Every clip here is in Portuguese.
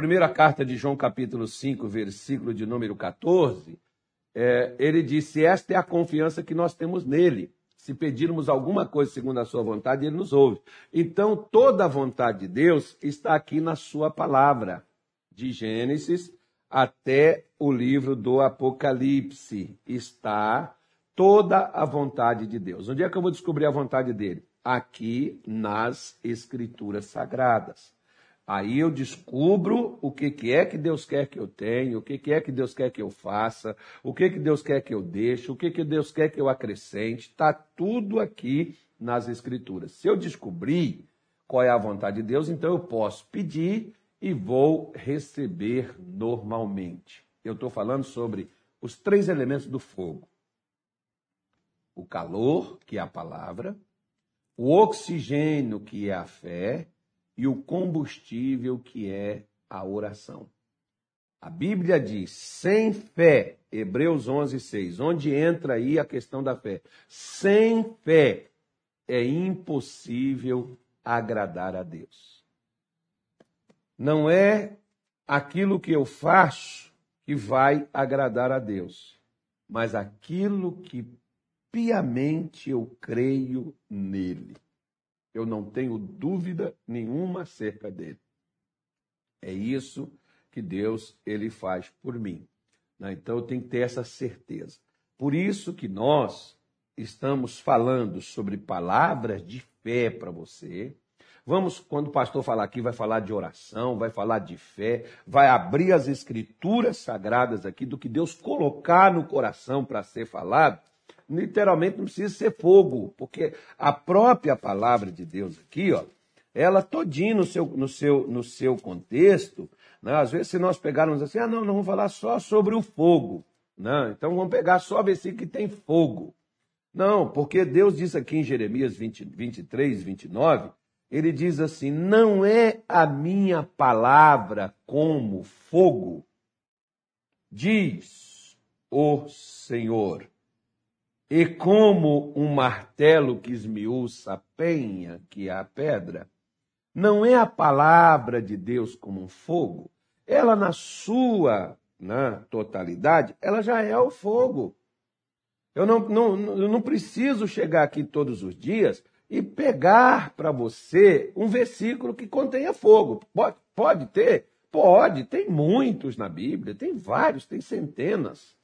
primeira carta de João, capítulo 5, versículo de número 14, é, ele disse: Esta é a confiança que nós temos nele. Se pedirmos alguma coisa segundo a sua vontade, ele nos ouve. Então, toda a vontade de Deus está aqui na sua palavra, de Gênesis até o livro do Apocalipse. Está toda a vontade de Deus. Onde é que eu vou descobrir a vontade dele? Aqui nas Escrituras Sagradas. Aí eu descubro o que, que é que Deus quer que eu tenha, o que, que é que Deus quer que eu faça, o que, que Deus quer que eu deixe, o que, que Deus quer que eu acrescente. Está tudo aqui nas Escrituras. Se eu descobrir qual é a vontade de Deus, então eu posso pedir e vou receber normalmente. Eu estou falando sobre os três elementos do fogo: o calor, que é a palavra, o oxigênio, que é a fé, e o combustível que é a oração. A Bíblia diz: sem fé, Hebreus 11, 6, onde entra aí a questão da fé. Sem fé é impossível agradar a Deus. Não é aquilo que eu faço que vai agradar a Deus, mas aquilo que piamente eu creio nele. Eu não tenho dúvida nenhuma acerca dele. É isso que Deus ele faz por mim. Né? Então eu tenho que ter essa certeza. Por isso que nós estamos falando sobre palavras de fé para você. Vamos, quando o pastor falar aqui, vai falar de oração, vai falar de fé, vai abrir as escrituras sagradas aqui do que Deus colocar no coração para ser falado literalmente não precisa ser fogo, porque a própria palavra de Deus aqui, ó, ela todinha no seu, no seu, no seu contexto, né? às vezes se nós pegarmos assim, ah não, não vamos falar só sobre o fogo, né? então vamos pegar só versículo que tem fogo. Não, porque Deus diz aqui em Jeremias 20, 23, 29, ele diz assim: Não é a minha palavra como fogo, diz o Senhor e como um martelo que esmiuça a penha, que é a pedra, não é a palavra de Deus como um fogo. Ela, na sua na totalidade, ela já é o fogo. Eu não, não, eu não preciso chegar aqui todos os dias e pegar para você um versículo que contenha fogo. Pode, pode ter? Pode, tem muitos na Bíblia, tem vários, tem centenas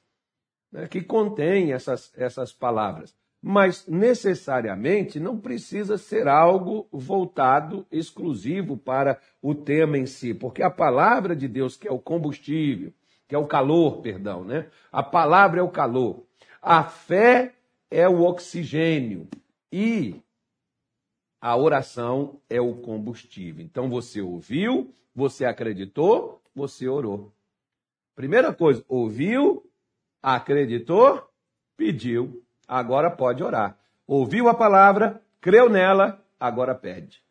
né, que contém essas, essas palavras. Mas necessariamente não precisa ser algo voltado exclusivo para o tema em si, porque a palavra de Deus, que é o combustível, que é o calor, perdão, né? A palavra é o calor. A fé é o oxigênio e a oração é o combustível. Então você ouviu, você acreditou, você orou. Primeira coisa, ouviu, acreditou, pediu, agora pode orar. Ouviu a palavra, creu nela, agora pede.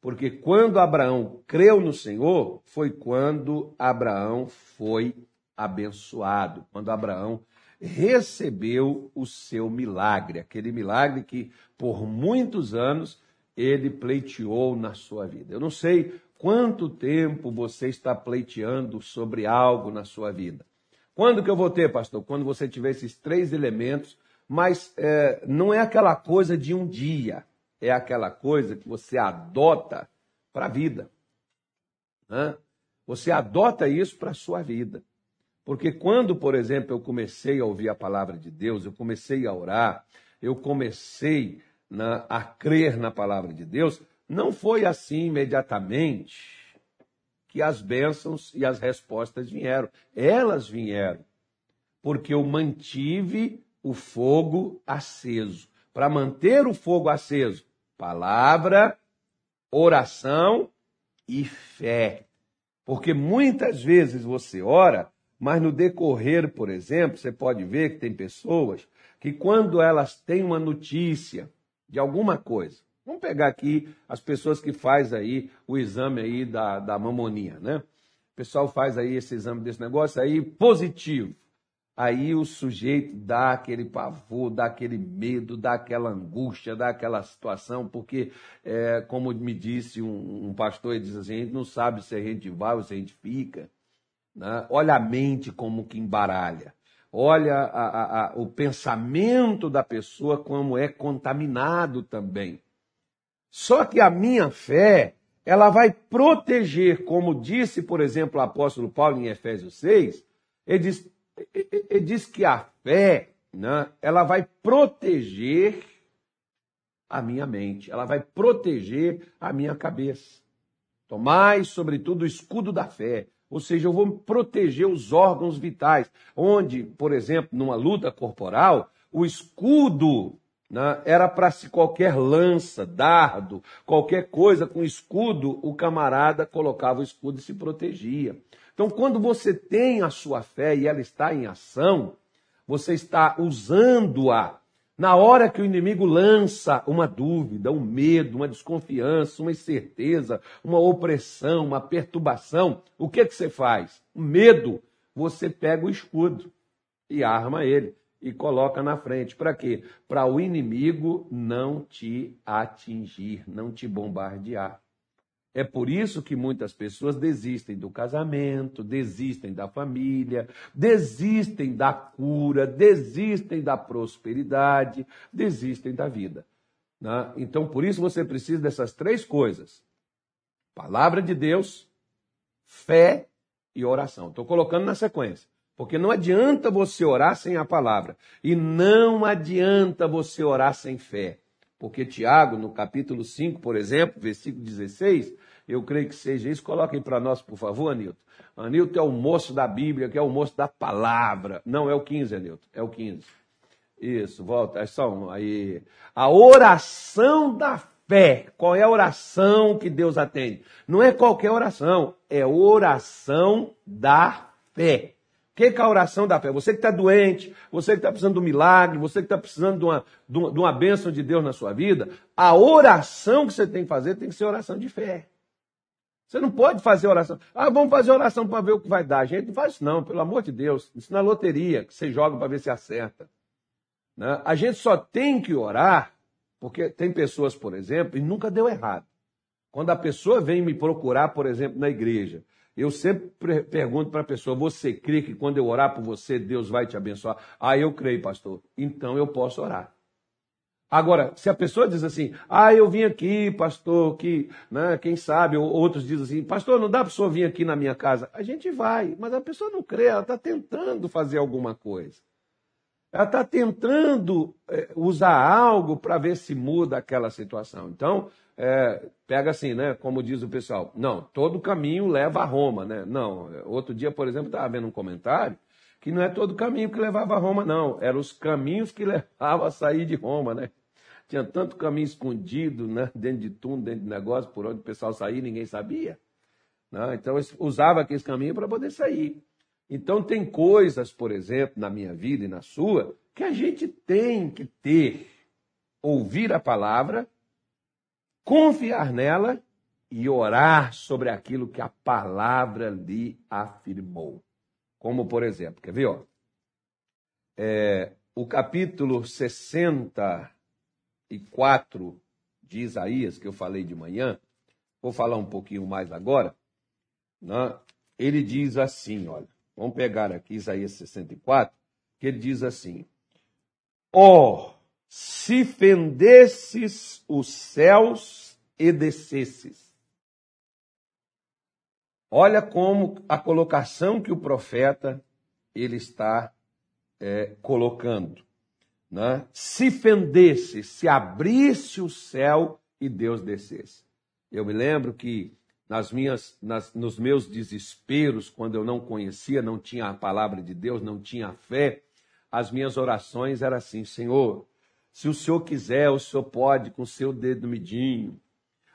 Porque quando Abraão creu no Senhor, foi quando Abraão foi abençoado, quando Abraão recebeu o seu milagre, aquele milagre que por muitos anos ele pleiteou na sua vida. Eu não sei quanto tempo você está pleiteando sobre algo na sua vida. Quando que eu vou ter, pastor? Quando você tiver esses três elementos, mas é, não é aquela coisa de um dia, é aquela coisa que você adota para a vida. Você adota isso para a sua vida. Porque quando, por exemplo, eu comecei a ouvir a palavra de Deus, eu comecei a orar, eu comecei na, a crer na palavra de Deus, não foi assim imediatamente que as bênçãos e as respostas vieram. Elas vieram, porque eu mantive o fogo aceso. Para manter o fogo aceso, palavra, oração e fé. Porque muitas vezes você ora, mas no decorrer, por exemplo, você pode ver que tem pessoas que quando elas têm uma notícia de alguma coisa, Vamos pegar aqui as pessoas que faz aí o exame aí da, da mamonia, né? O pessoal faz aí esse exame desse negócio aí positivo. aí o sujeito dá aquele pavor, dá aquele medo, dá aquela angústia, dá aquela situação, porque, é, como me disse um, um, pastor, ele diz assim, a gente não sabe se a gente vai ou se a gente fica. Né? Olha a mente como que embaralha. Olha a, a, a, o pensamento da pessoa como é contaminado também. Só que a minha fé, ela vai proteger, como disse, por exemplo, o apóstolo Paulo em Efésios 6, ele diz, ele diz que a fé, né, ela vai proteger a minha mente, ela vai proteger a minha cabeça. Tomai, sobretudo, o escudo da fé, ou seja, eu vou proteger os órgãos vitais, onde, por exemplo, numa luta corporal, o escudo né, era para se qualquer lança, dardo, qualquer coisa com escudo, o camarada colocava o escudo e se protegia. Então, quando você tem a sua fé e ela está em ação, você está usando-a na hora que o inimigo lança uma dúvida, um medo, uma desconfiança, uma incerteza, uma opressão, uma perturbação, o que, que você faz? O medo, você pega o escudo e arma ele e coloca na frente. Para quê? Para o inimigo não te atingir, não te bombardear. É por isso que muitas pessoas desistem do casamento, desistem da família, desistem da cura, desistem da prosperidade, desistem da vida. Né? Então, por isso você precisa dessas três coisas: palavra de Deus, fé e oração. Estou colocando na sequência. Porque não adianta você orar sem a palavra. E não adianta você orar sem fé. Porque Tiago, no capítulo 5, por exemplo, versículo 16, eu creio que seja isso. Coloquem para nós, por favor, Anilton. Anilton é o moço da Bíblia, que é o moço da palavra. Não, é o 15, Anilton. É o 15. Isso, volta. É só um, aí. A oração da fé. Qual é a oração que Deus atende? Não é qualquer oração, é oração da fé. O que é a oração da fé? Você que está doente, você que está precisando de um milagre, você que está precisando de uma, de, uma, de uma bênção de Deus na sua vida, a oração que você tem que fazer tem que ser oração de fé. Você não pode fazer oração. Ah, vamos fazer oração para ver o que vai dar. A gente não faz isso, não, pelo amor de Deus. Isso na loteria, que você joga para ver se acerta. Né? A gente só tem que orar, porque tem pessoas, por exemplo, e nunca deu errado. Quando a pessoa vem me procurar, por exemplo, na igreja, eu sempre pergunto para a pessoa: você crê que quando eu orar por você, Deus vai te abençoar? Ah, eu creio, pastor. Então eu posso orar. Agora, se a pessoa diz assim, ah, eu vim aqui, pastor, que, né, quem sabe, ou outros dizem assim, pastor, não dá para o vir aqui na minha casa. A gente vai, mas a pessoa não crê, ela está tentando fazer alguma coisa. Ela está tentando é, usar algo para ver se muda aquela situação. Então, é, pega assim, né? Como diz o pessoal, não, todo caminho leva a Roma, né? Não, outro dia, por exemplo, estava vendo um comentário que não é todo caminho que levava a Roma, não. Eram os caminhos que levavam a sair de Roma, né? Tinha tanto caminho escondido, né? Dentro de túnel, dentro de negócio, por onde o pessoal saía, ninguém sabia. Né? Então, usava aqueles caminhos para poder sair. Então, tem coisas, por exemplo, na minha vida e na sua, que a gente tem que ter. Ouvir a palavra, confiar nela e orar sobre aquilo que a palavra lhe afirmou. Como, por exemplo, quer ver? Ó? É, o capítulo 64 de Isaías, que eu falei de manhã, vou falar um pouquinho mais agora. Né? Ele diz assim: olha, vamos pegar aqui Isaías 64, que ele diz assim: Ó, oh, se fendesses os céus e descesses, Olha como a colocação que o profeta ele está é, colocando. Né? Se fendesse, se abrisse o céu e Deus descesse. Eu me lembro que nas minhas, nas, nos meus desesperos, quando eu não conhecia, não tinha a palavra de Deus, não tinha a fé, as minhas orações eram assim: Senhor, se o Senhor quiser, o Senhor pode com o seu dedo medinho,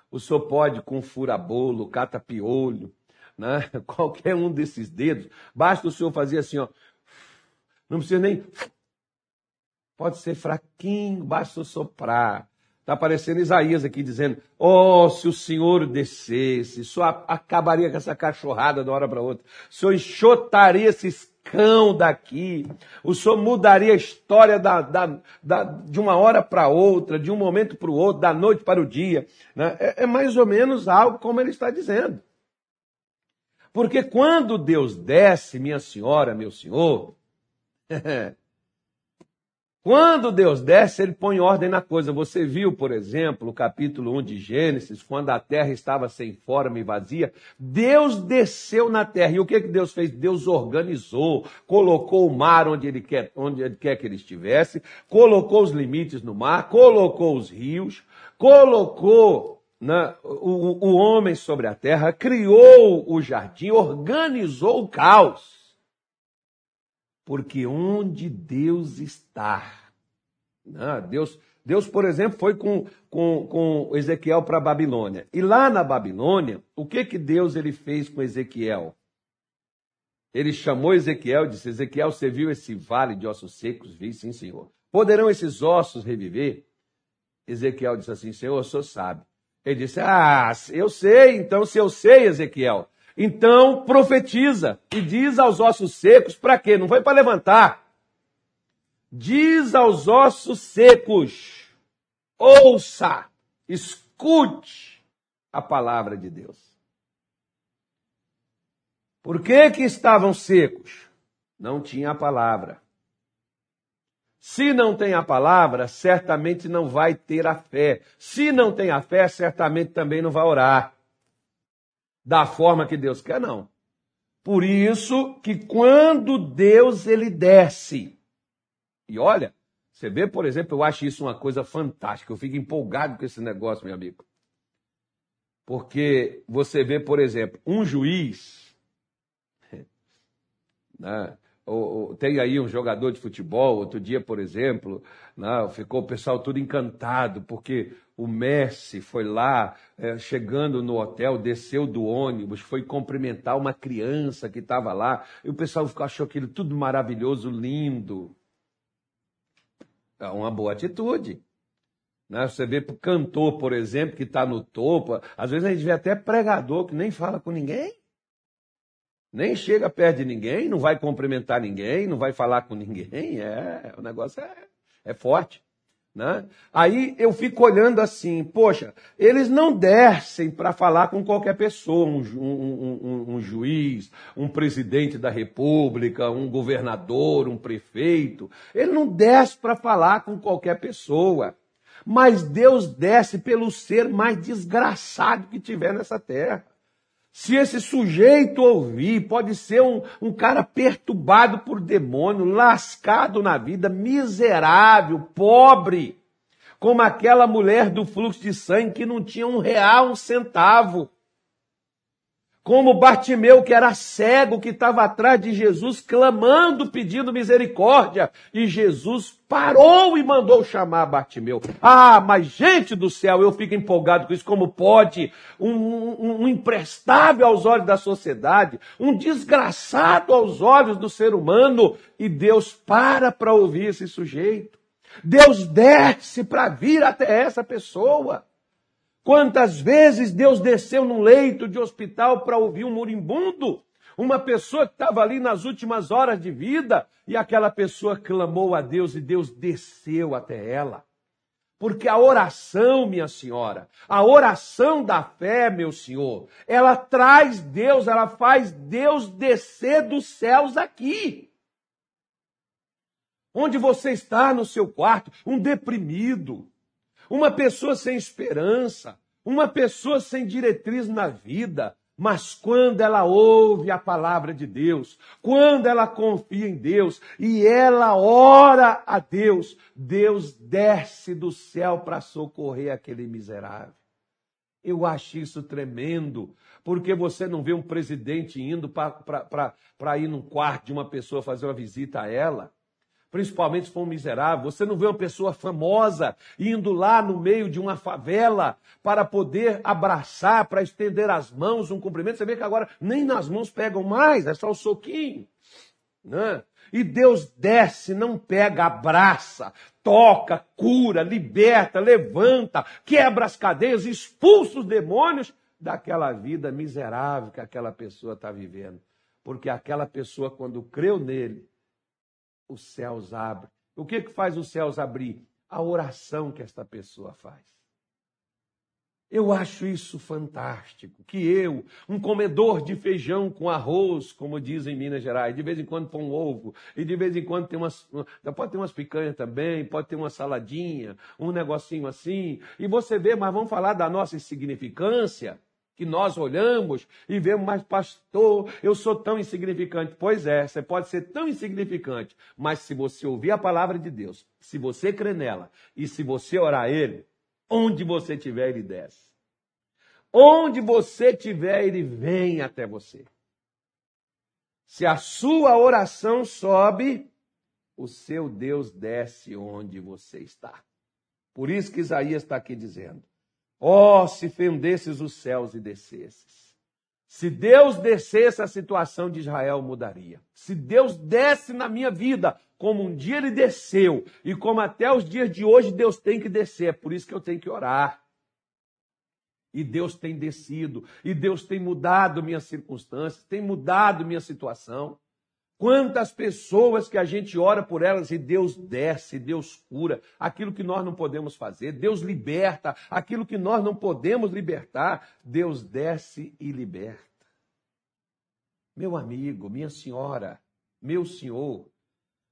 o Senhor pode com fura-bolo, cata-piolho, né? qualquer um desses dedos, basta o senhor fazer assim, ó. Não precisa nem. Pode ser fraquinho, basta o soprar. Está aparecendo Isaías aqui dizendo: Oh, se o Senhor descesse, só acabaria com essa cachorrada de uma hora para outra. O Senhor enxotaria esses cão daqui. O Senhor mudaria a história da, da, da de uma hora para outra, de um momento para o outro, da noite para o dia. Né? É, é mais ou menos algo como ele está dizendo. Porque quando Deus desce, minha senhora, meu senhor, Quando Deus desce, ele põe ordem na coisa. Você viu, por exemplo, o capítulo 1 de Gênesis, quando a terra estava sem forma e vazia, Deus desceu na terra. E o que, que Deus fez? Deus organizou, colocou o mar onde ele, quer, onde ele quer que ele estivesse, colocou os limites no mar, colocou os rios, colocou né, o, o homem sobre a terra, criou o jardim, organizou o caos. Porque onde Deus está, né? Deus, Deus, por exemplo, foi com, com, com Ezequiel para a Babilônia. E lá na Babilônia, o que, que Deus ele fez com Ezequiel? Ele chamou Ezequiel e disse: Ezequiel, você viu esse vale de ossos secos? Vi, sim, senhor. Poderão esses ossos reviver? Ezequiel disse assim: Senhor, o senhor sabe. Ele disse: Ah, eu sei, então se eu sei, Ezequiel, então profetiza e diz aos ossos secos, para quê? Não foi para levantar. Diz aos ossos secos, ouça, escute a palavra de Deus. Por que que estavam secos? Não tinha a palavra. Se não tem a palavra, certamente não vai ter a fé. Se não tem a fé, certamente também não vai orar da forma que Deus quer, não. Por isso que quando Deus ele desce, e olha, você vê, por exemplo, eu acho isso uma coisa fantástica, eu fico empolgado com esse negócio, meu amigo. Porque você vê, por exemplo, um juiz, né, tem aí um jogador de futebol, outro dia, por exemplo, né, ficou o pessoal tudo encantado, porque o Messi foi lá, é, chegando no hotel, desceu do ônibus, foi cumprimentar uma criança que estava lá, e o pessoal achou aquilo tudo maravilhoso, lindo. É uma boa atitude. Né? Você vê cantor, por exemplo, que está no topo, às vezes a gente vê até pregador que nem fala com ninguém nem chega perto de ninguém, não vai cumprimentar ninguém, não vai falar com ninguém. É, o negócio é, é forte. Né? Aí eu fico olhando assim, poxa, eles não descem para falar com qualquer pessoa, um, um, um, um, juiz, um presidente da república, um governador, um prefeito. Ele não desce para falar com qualquer pessoa. Mas Deus desce pelo ser mais desgraçado que tiver nessa terra. Se esse sujeito ouvir, pode ser um, um cara perturbado por demônio, lascado na vida, miserável, pobre, como aquela mulher do fluxo de sangue que não tinha um real, um centavo. Como Bartimeu, que era cego, que estava atrás de Jesus, clamando, pedindo misericórdia. E Jesus parou e mandou chamar Bartimeu. Ah, mas gente do céu, eu fico empolgado com isso. Como pode um, um, um imprestável aos olhos da sociedade, um desgraçado aos olhos do ser humano, e Deus para para ouvir esse sujeito. Deus desce para vir até essa pessoa. Quantas vezes Deus desceu num leito de hospital para ouvir um moribundo? Uma pessoa que estava ali nas últimas horas de vida e aquela pessoa clamou a Deus e Deus desceu até ela. Porque a oração, minha senhora, a oração da fé, meu senhor, ela traz Deus, ela faz Deus descer dos céus aqui. Onde você está no seu quarto, um deprimido, uma pessoa sem esperança, uma pessoa sem diretriz na vida, mas quando ela ouve a palavra de Deus, quando ela confia em Deus e ela ora a Deus, Deus desce do céu para socorrer aquele miserável. Eu acho isso tremendo, porque você não vê um presidente indo para ir num quarto de uma pessoa fazer uma visita a ela principalmente se for um miserável. Você não vê uma pessoa famosa indo lá no meio de uma favela para poder abraçar, para estender as mãos, um cumprimento. Você vê que agora nem nas mãos pegam mais, é só o soquinho. Né? E Deus desce, não pega, abraça, toca, cura, liberta, levanta, quebra as cadeias, expulsa os demônios daquela vida miserável que aquela pessoa está vivendo. Porque aquela pessoa, quando creu nele, os céus abrem. O que, que faz os céus abrir? A oração que esta pessoa faz. Eu acho isso fantástico. Que eu, um comedor de feijão com arroz, como dizem em Minas Gerais, de vez em quando põe um ovo, e de vez em quando tem umas. Pode ter umas picanhas também, pode ter uma saladinha, um negocinho assim. E você vê, mas vamos falar da nossa insignificância, que nós olhamos e vemos, mas pastor, eu sou tão insignificante. Pois é, você pode ser tão insignificante, mas se você ouvir a palavra de Deus, se você crer nela e se você orar a Ele, onde você estiver, Ele desce. Onde você estiver, ele vem até você. Se a sua oração sobe, o seu Deus desce onde você está. Por isso que Isaías está aqui dizendo: oh, se fendesses os céus e descesses. Se Deus descesse, a situação de Israel mudaria. Se Deus desce na minha vida, como um dia ele desceu, e como até os dias de hoje Deus tem que descer, é por isso que eu tenho que orar. E Deus tem descido, e Deus tem mudado minhas circunstâncias, tem mudado minha situação. Quantas pessoas que a gente ora por elas e Deus desce, Deus cura aquilo que nós não podemos fazer, Deus liberta aquilo que nós não podemos libertar, Deus desce e liberta. Meu amigo, minha senhora, meu senhor,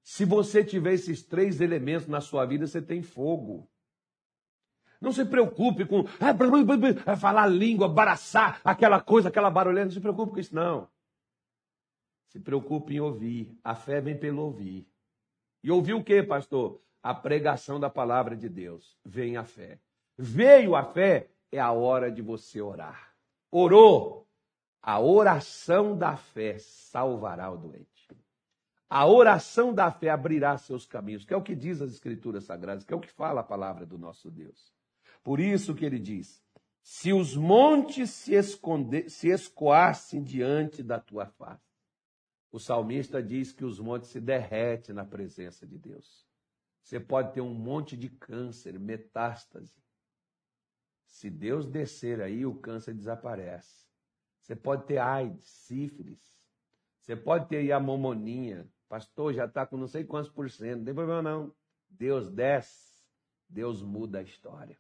se você tiver esses três elementos na sua vida, você tem fogo. Não se preocupe com ah, falar língua, baraçar aquela coisa, aquela barulheira. Não se preocupe com isso, não. Se preocupe em ouvir. A fé vem pelo ouvir. E ouvir o que, pastor? A pregação da palavra de Deus. Vem a fé. Veio a fé, é a hora de você orar. Orou. A oração da fé salvará o doente. A oração da fé abrirá seus caminhos, que é o que diz as Escrituras Sagradas, que é o que fala a palavra do nosso Deus. Por isso que ele diz: se os montes se, esconder, se escoassem diante da tua face. O salmista diz que os montes se derretem na presença de Deus. Você pode ter um monte de câncer, metástase. Se Deus descer aí, o câncer desaparece. Você pode ter AIDS, sífilis. Você pode ter aí a mamoninha. Pastor, já está com não sei quantos por cento. Não tem problema não. Deus desce, Deus muda a história.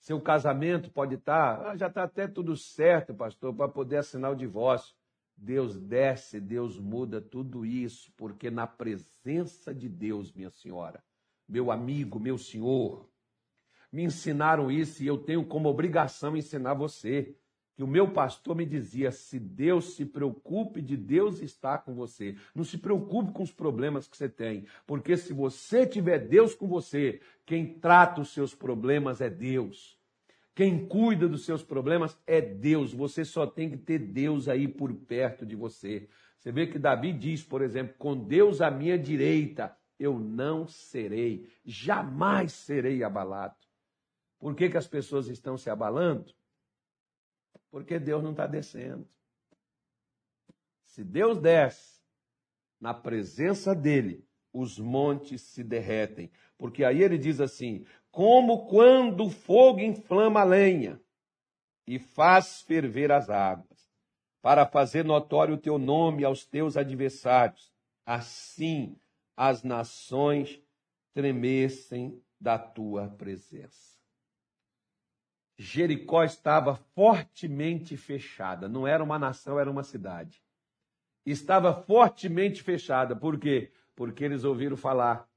Seu casamento pode estar, tá, ah, já está até tudo certo, pastor, para poder assinar o divórcio. Deus desce, Deus muda tudo isso, porque na presença de Deus, minha senhora, meu amigo, meu senhor, me ensinaram isso e eu tenho como obrigação ensinar você que o meu pastor me dizia: se Deus se preocupe de Deus estar com você, não se preocupe com os problemas que você tem, porque se você tiver Deus com você, quem trata os seus problemas é Deus. Quem cuida dos seus problemas é Deus. Você só tem que ter Deus aí por perto de você. Você vê que Davi diz, por exemplo, com Deus à minha direita, eu não serei, jamais serei abalado. Por que, que as pessoas estão se abalando? Porque Deus não está descendo. Se Deus desce, na presença dele, os montes se derretem. Porque aí ele diz assim: como quando o fogo inflama a lenha e faz ferver as águas, para fazer notório o teu nome aos teus adversários. Assim as nações tremessem da tua presença. Jericó estava fortemente fechada. Não era uma nação, era uma cidade. Estava fortemente fechada. Por quê? Porque eles ouviram falar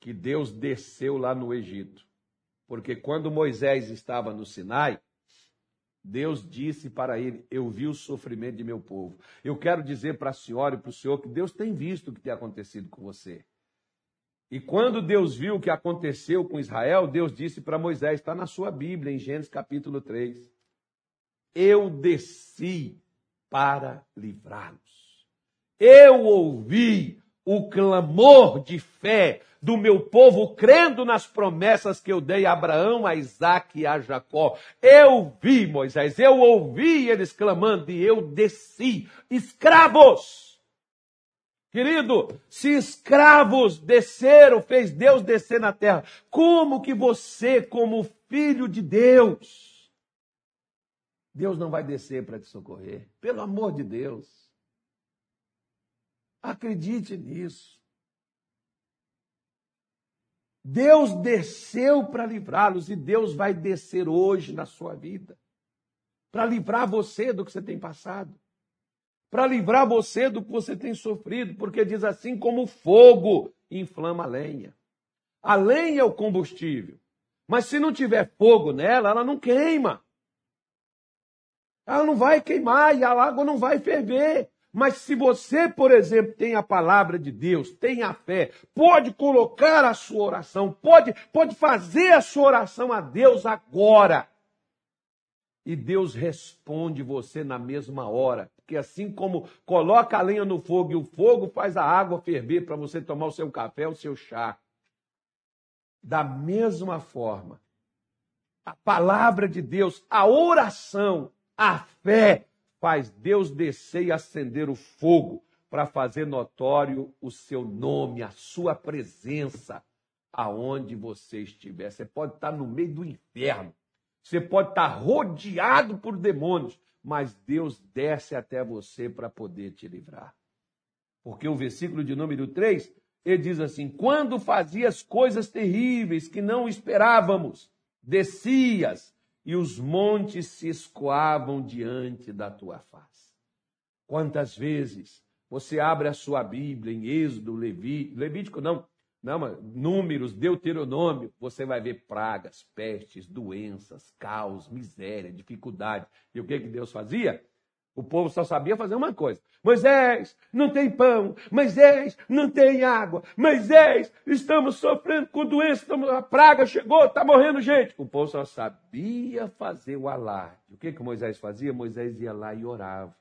que Deus desceu lá no Egito. Porque quando Moisés estava no Sinai, Deus disse para ele: Eu vi o sofrimento de meu povo. Eu quero dizer para a senhora e para o senhor que Deus tem visto o que tem acontecido com você. E quando Deus viu o que aconteceu com Israel, Deus disse para Moisés, está na sua Bíblia, em Gênesis capítulo 3. Eu desci para livrá-los. Eu ouvi o clamor de fé do meu povo, crendo nas promessas que eu dei a Abraão, a Isaac e a Jacó. Eu vi, Moisés, eu ouvi eles clamando e eu desci. Escravos! Querido, se escravos desceram, fez Deus descer na terra, como que você, como filho de Deus, Deus não vai descer para te socorrer. Pelo amor de Deus. Acredite nisso. Deus desceu para livrá-los e Deus vai descer hoje na sua vida para livrar você do que você tem passado, para livrar você do que você tem sofrido, porque diz assim como fogo inflama a lenha. A lenha é o combustível, mas se não tiver fogo nela, ela não queima. Ela não vai queimar e a água não vai ferver. Mas se você, por exemplo, tem a palavra de Deus, tem a fé, pode colocar a sua oração, pode, pode fazer a sua oração a Deus agora. E Deus responde você na mesma hora. Porque assim como coloca a lenha no fogo e o fogo faz a água ferver para você tomar o seu café, o seu chá. Da mesma forma, a palavra de Deus, a oração, a fé, faz Deus descer e acender o fogo para fazer notório o seu nome, a sua presença, aonde você estiver. Você pode estar no meio do inferno, você pode estar rodeado por demônios, mas Deus desce até você para poder te livrar. Porque o versículo de número 3, ele diz assim: Quando fazias coisas terríveis que não esperávamos, descias e os montes se escoavam diante da tua face. Quantas vezes você abre a sua Bíblia em Êxodo, Levítico, Levítico não, não, mas Números, Deuteronômio, você vai ver pragas, pestes, doenças, caos, miséria, dificuldade. E o que, que Deus fazia? O povo só sabia fazer uma coisa: Moisés, não tem pão. Moisés, não tem água. Moisés, estamos sofrendo com doença. Estamos... A praga chegou, está morrendo gente. O povo só sabia fazer o alarde. O que, que Moisés fazia? Moisés ia lá e orava.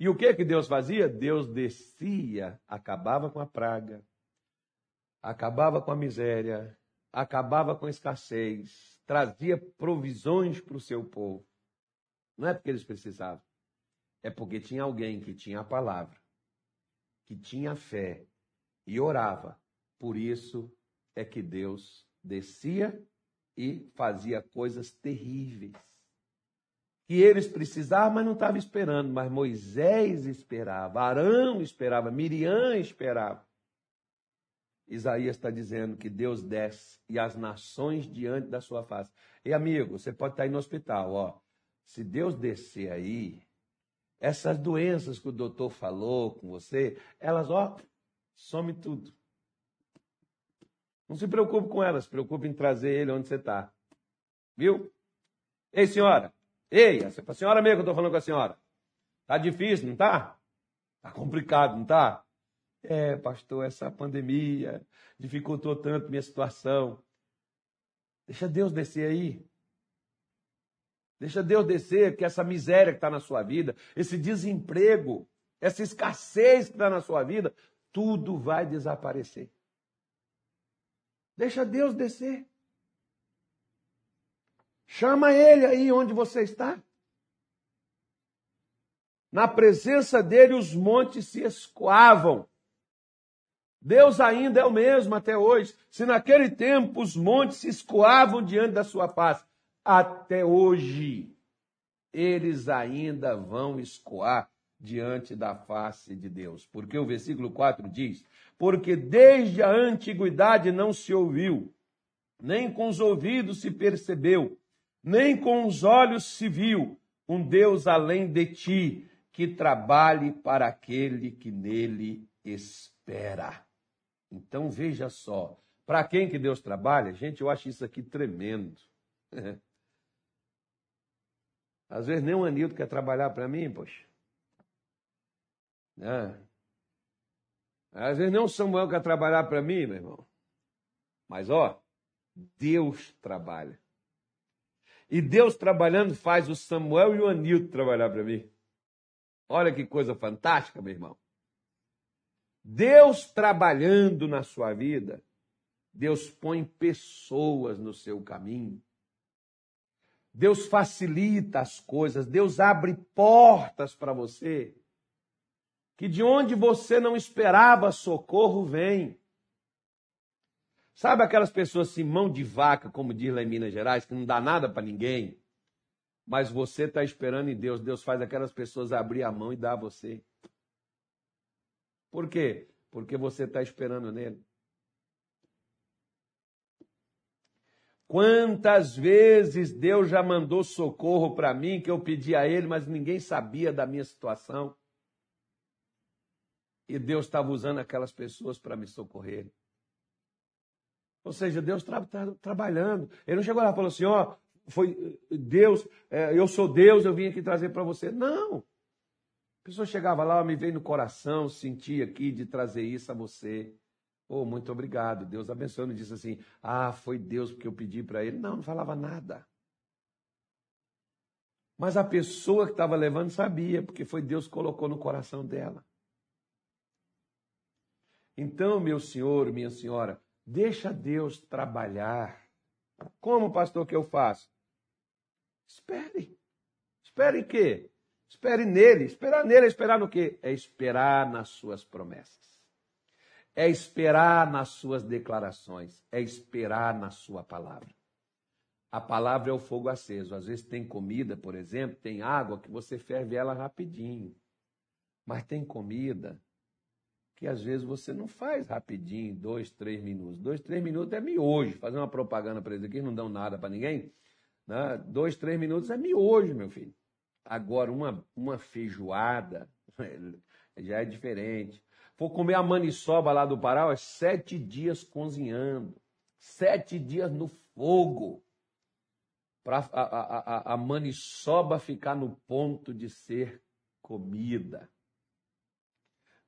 E o que, que Deus fazia? Deus descia, acabava com a praga, acabava com a miséria, acabava com a escassez, trazia provisões para o seu povo. Não é porque eles precisavam. É porque tinha alguém que tinha a palavra, que tinha fé e orava. Por isso é que Deus descia e fazia coisas terríveis. Que eles precisavam, mas não estavam esperando. Mas Moisés esperava, Arão esperava, Miriam esperava. Isaías está dizendo que Deus desce e as nações diante da sua face. E amigo, você pode estar aí no hospital, ó. Se Deus descer aí, essas doenças que o doutor falou com você, elas, ó, some tudo. Não se preocupe com elas, se preocupe em trazer ele onde você está. Viu? Ei, senhora. Ei, a senhora mesmo que eu estou falando com a senhora. Tá difícil, não tá? Tá complicado, não tá? É, pastor, essa pandemia dificultou tanto minha situação. Deixa Deus descer aí. Deixa Deus descer que essa miséria que está na sua vida, esse desemprego, essa escassez que está na sua vida, tudo vai desaparecer. Deixa Deus descer. Chama Ele aí onde você está. Na presença dele, os montes se escoavam. Deus ainda é o mesmo até hoje. Se naquele tempo os montes se escoavam diante da sua face, até hoje, eles ainda vão escoar diante da face de Deus. Porque o versículo 4 diz: Porque desde a antiguidade não se ouviu, nem com os ouvidos se percebeu, nem com os olhos se viu um Deus além de ti, que trabalhe para aquele que nele espera. Então veja só, para quem que Deus trabalha? Gente, eu acho isso aqui tremendo. Às vezes nem o Anildo quer trabalhar para mim, poxa. Né? Às vezes nem o Samuel quer trabalhar para mim, meu irmão. Mas, ó, Deus trabalha. E Deus trabalhando faz o Samuel e o Anildo trabalhar para mim. Olha que coisa fantástica, meu irmão. Deus trabalhando na sua vida, Deus põe pessoas no seu caminho Deus facilita as coisas, Deus abre portas para você. Que de onde você não esperava socorro vem. Sabe aquelas pessoas assim, mão de vaca, como diz lá em Minas Gerais, que não dá nada para ninguém? mas você está esperando em Deus. Deus faz aquelas pessoas abrir a mão e dar a você. Por quê? Porque você está esperando nele. Quantas vezes Deus já mandou socorro para mim que eu pedi a Ele, mas ninguém sabia da minha situação. E Deus estava usando aquelas pessoas para me socorrer. Ou seja, Deus está tra trabalhando. Ele não chegou lá e falou assim: ó, foi Deus, é, eu sou Deus, eu vim aqui trazer para você. Não. A pessoa chegava lá, me veio no coração, sentia aqui de trazer isso a você. Oh, muito obrigado. Deus abençoe. Não disse assim, ah, foi Deus porque eu pedi para ele. Não, não falava nada. Mas a pessoa que estava levando sabia, porque foi Deus que colocou no coração dela. Então, meu senhor, minha senhora, deixa Deus trabalhar. Como, pastor, que eu faço? Espere. Espere em quê? Espere nele. Esperar nele é esperar no quê? É esperar nas suas promessas é esperar nas suas declarações, é esperar na sua palavra. A palavra é o fogo aceso. Às vezes tem comida, por exemplo, tem água que você ferve ela rapidinho. Mas tem comida que às vezes você não faz rapidinho, dois, três minutos. Dois, três minutos é miojo. Fazer uma propaganda para eles aqui, não dão nada para ninguém. Né? Dois, três minutos é miojo, meu filho. Agora, uma, uma feijoada já é diferente. For comer a maniçoba lá do Pará, é sete dias cozinhando, sete dias no fogo, para a, a, a, a maniçoba ficar no ponto de ser comida.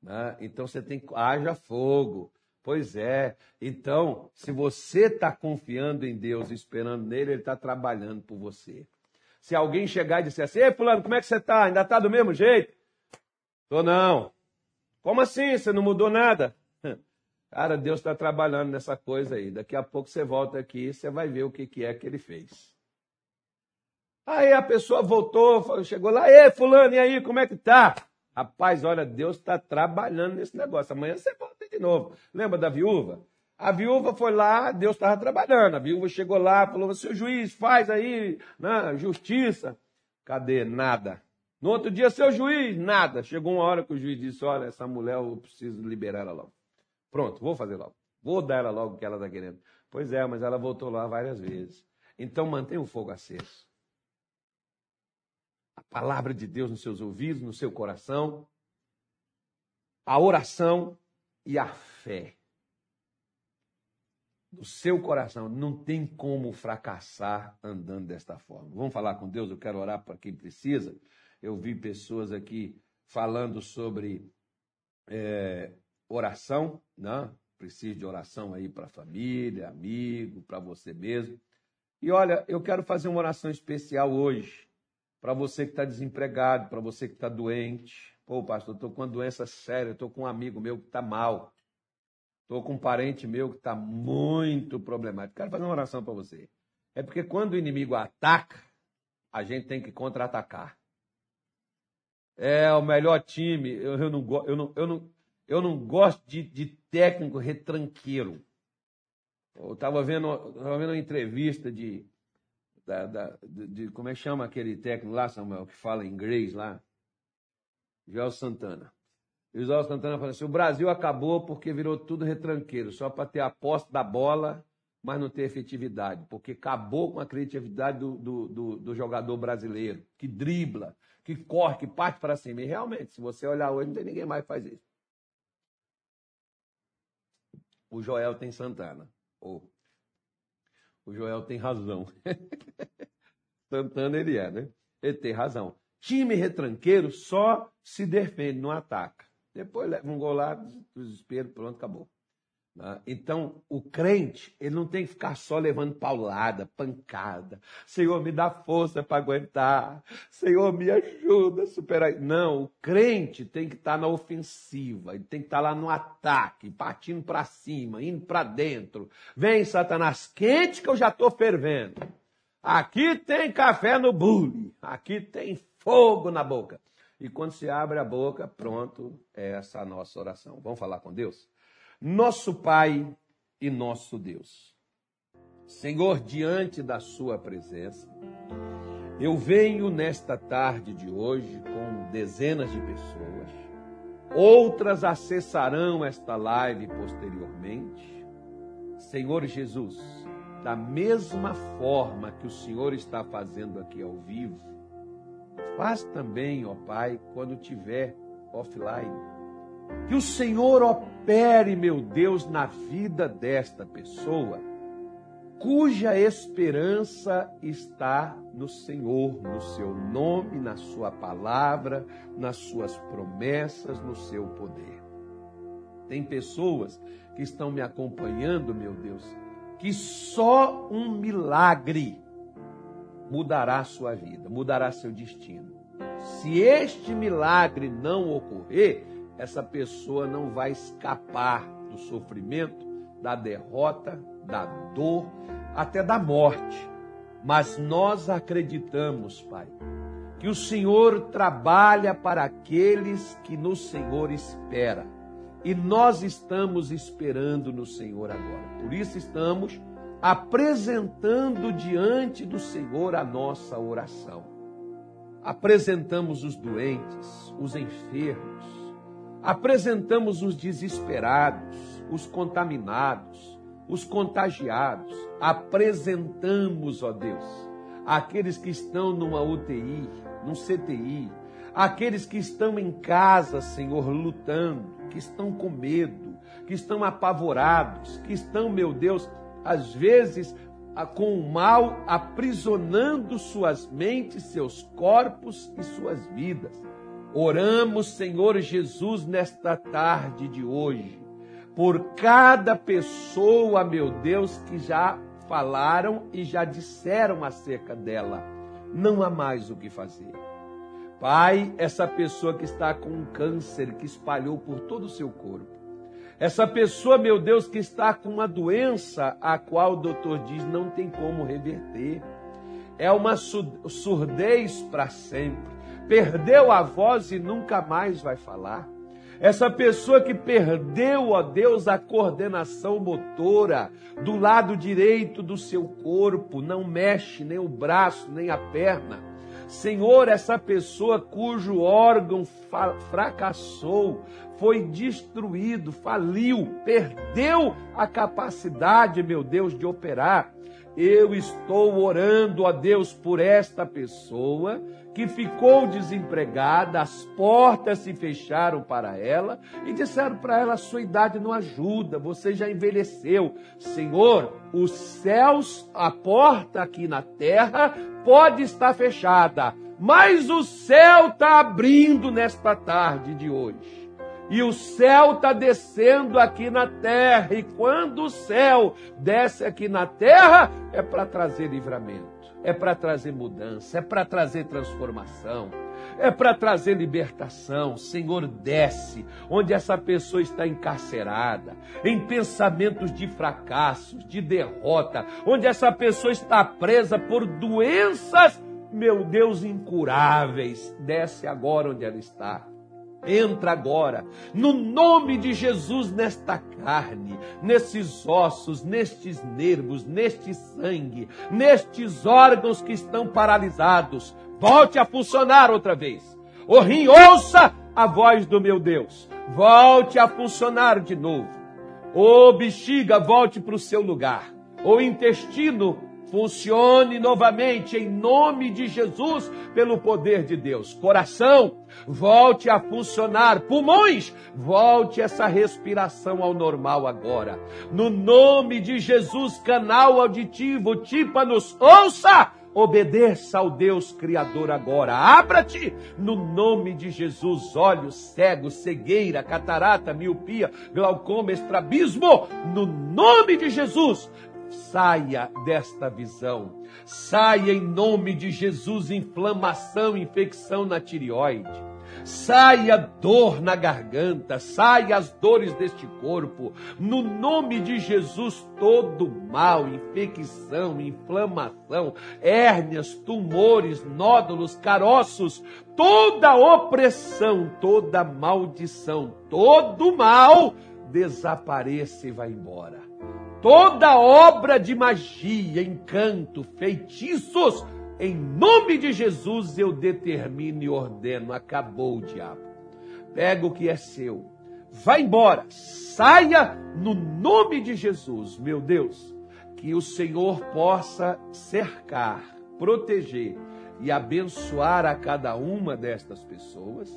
Né? Então você tem que. Haja fogo. Pois é. Então, se você está confiando em Deus, esperando nele, ele está trabalhando por você. Se alguém chegar e disser assim, ei, fulano, como é que você está? Ainda está do mesmo jeito? Tô não. Como assim? Você não mudou nada? Cara, Deus está trabalhando nessa coisa aí. Daqui a pouco você volta aqui e você vai ver o que, que é que ele fez. Aí a pessoa voltou, chegou lá, ei, fulano, e aí, como é que tá? Rapaz, olha, Deus está trabalhando nesse negócio. Amanhã você volta de novo. Lembra da viúva? A viúva foi lá, Deus estava trabalhando. A viúva chegou lá, falou: seu juiz, faz aí, né, justiça. Cadê? Nada. No outro dia, seu juiz, nada. Chegou uma hora que o juiz disse: Olha, essa mulher, eu preciso liberar ela logo. Pronto, vou fazer logo. Vou dar ela logo o que ela está querendo. Pois é, mas ela voltou lá várias vezes. Então mantenha o fogo aceso. A palavra de Deus nos seus ouvidos, no seu coração. A oração e a fé. No seu coração. Não tem como fracassar andando desta forma. Vamos falar com Deus? Eu quero orar para quem precisa. Eu vi pessoas aqui falando sobre é, oração, né? Preciso de oração aí para a família, amigo, para você mesmo. E olha, eu quero fazer uma oração especial hoje para você que está desempregado, para você que está doente. Pô, pastor, estou com uma doença séria, estou com um amigo meu que está mal. Estou com um parente meu que está muito problemático. Quero fazer uma oração para você. É porque quando o inimigo ataca, a gente tem que contra-atacar é o melhor time. Eu, eu, não, eu, não, eu, não, eu não gosto de, de técnico retranqueiro. Eu estava vendo, tava vendo uma entrevista de, da, da, de, de, Como é que chama aquele técnico lá, Samuel, que fala inglês lá? Joel Santana. E o Joel Santana falou assim: o Brasil acabou porque virou tudo retranqueiro, só para ter a posse da bola, mas não ter efetividade. Porque acabou com a criatividade do, do, do, do jogador brasileiro, que dribla, que corre, que parte para cima. E realmente, se você olhar hoje, não tem ninguém mais que faz isso. O Joel tem Santana. Oh. O Joel tem razão. Santana ele é, né? Ele tem razão. Time retranqueiro só se defende, não ataca. Depois leva um gol lá, desespero, pronto, acabou. Né? Então, o crente, ele não tem que ficar só levando paulada, pancada. Senhor, me dá força para aguentar. Senhor, me ajuda a superar. Não, o crente tem que estar tá na ofensiva, ele tem que estar tá lá no ataque, partindo para cima, indo para dentro. Vem, Satanás, quente que eu já estou fervendo. Aqui tem café no bule, aqui tem fogo na boca. E quando se abre a boca, pronto, é essa a nossa oração. Vamos falar com Deus? Nosso Pai e nosso Deus. Senhor, diante da Sua presença, Eu venho nesta tarde de hoje com dezenas de pessoas, outras acessarão esta live posteriormente. Senhor Jesus, da mesma forma que o Senhor está fazendo aqui ao vivo, faz também, ó Pai, quando tiver offline. Que o Senhor opere, meu Deus, na vida desta pessoa cuja esperança está no Senhor, no seu nome, na sua palavra, nas suas promessas, no seu poder. Tem pessoas que estão me acompanhando, meu Deus, que só um milagre mudará a sua vida, mudará seu destino. Se este milagre não ocorrer, essa pessoa não vai escapar do sofrimento, da derrota, da dor, até da morte. Mas nós acreditamos, Pai, que o Senhor trabalha para aqueles que no Senhor espera. E nós estamos esperando no Senhor agora. Por isso estamos apresentando diante do Senhor a nossa oração. Apresentamos os doentes, os enfermos, apresentamos os desesperados, os contaminados, os contagiados, apresentamos, ó Deus, aqueles que estão numa UTI, num CTI, aqueles que estão em casa, Senhor, lutando, que estão com medo, que estão apavorados, que estão, meu Deus, às vezes com o mal aprisionando suas mentes, seus corpos e suas vidas. Oramos, Senhor Jesus, nesta tarde de hoje, por cada pessoa, meu Deus, que já falaram e já disseram acerca dela. Não há mais o que fazer. Pai, essa pessoa que está com um câncer que espalhou por todo o seu corpo. Essa pessoa, meu Deus, que está com uma doença a qual o doutor diz não tem como reverter. É uma surdez para sempre. Perdeu a voz e nunca mais vai falar. Essa pessoa que perdeu, ó Deus, a coordenação motora do lado direito do seu corpo, não mexe nem o braço, nem a perna. Senhor, essa pessoa cujo órgão fracassou, foi destruído, faliu, perdeu a capacidade, meu Deus, de operar. Eu estou orando a Deus por esta pessoa que ficou desempregada, as portas se fecharam para ela e disseram para ela: sua idade não ajuda, você já envelheceu. Senhor, os céus, a porta aqui na terra pode estar fechada, mas o céu está abrindo nesta tarde de hoje. E o céu está descendo aqui na terra, e quando o céu desce aqui na terra, é para trazer livramento é para trazer mudança, é para trazer transformação, é para trazer libertação. Senhor, desce onde essa pessoa está encarcerada, em pensamentos de fracassos, de derrota, onde essa pessoa está presa por doenças, meu Deus, incuráveis. Desce agora onde ela está. Entra agora, no nome de Jesus, nesta carne, nesses ossos, nestes nervos, neste sangue, nestes órgãos que estão paralisados. Volte a funcionar outra vez. O rim, ouça a voz do meu Deus. Volte a funcionar de novo. O bexiga, volte para o seu lugar. O intestino, funcione novamente em nome de Jesus, pelo poder de Deus. Coração, volte a funcionar. Pulmões, volte essa respiração ao normal agora. No nome de Jesus, canal auditivo, tímpanos, ouça! Obedeça ao Deus Criador agora. Abra-te no nome de Jesus. Olhos cegos, cegueira, catarata, miopia, glaucoma, estrabismo. No nome de Jesus. Saia desta visão. Saia em nome de Jesus inflamação, infecção na tireoide. Saia dor na garganta, saia as dores deste corpo. No nome de Jesus, todo mal, infecção, inflamação, hérnias, tumores, nódulos, caroços, toda opressão, toda maldição, todo mal desapareça e vá embora toda obra de magia, encanto, feitiços, Em nome de Jesus eu determino e ordeno: acabou o diabo. Pega o que é seu, vai embora, saia no nome de Jesus, meu Deus. Que o Senhor possa cercar, proteger e abençoar a cada uma destas pessoas.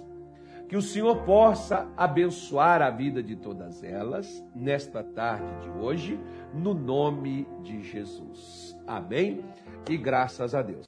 Que o Senhor possa abençoar a vida de todas elas nesta tarde de hoje, no nome de Jesus. Amém? E graças a Deus.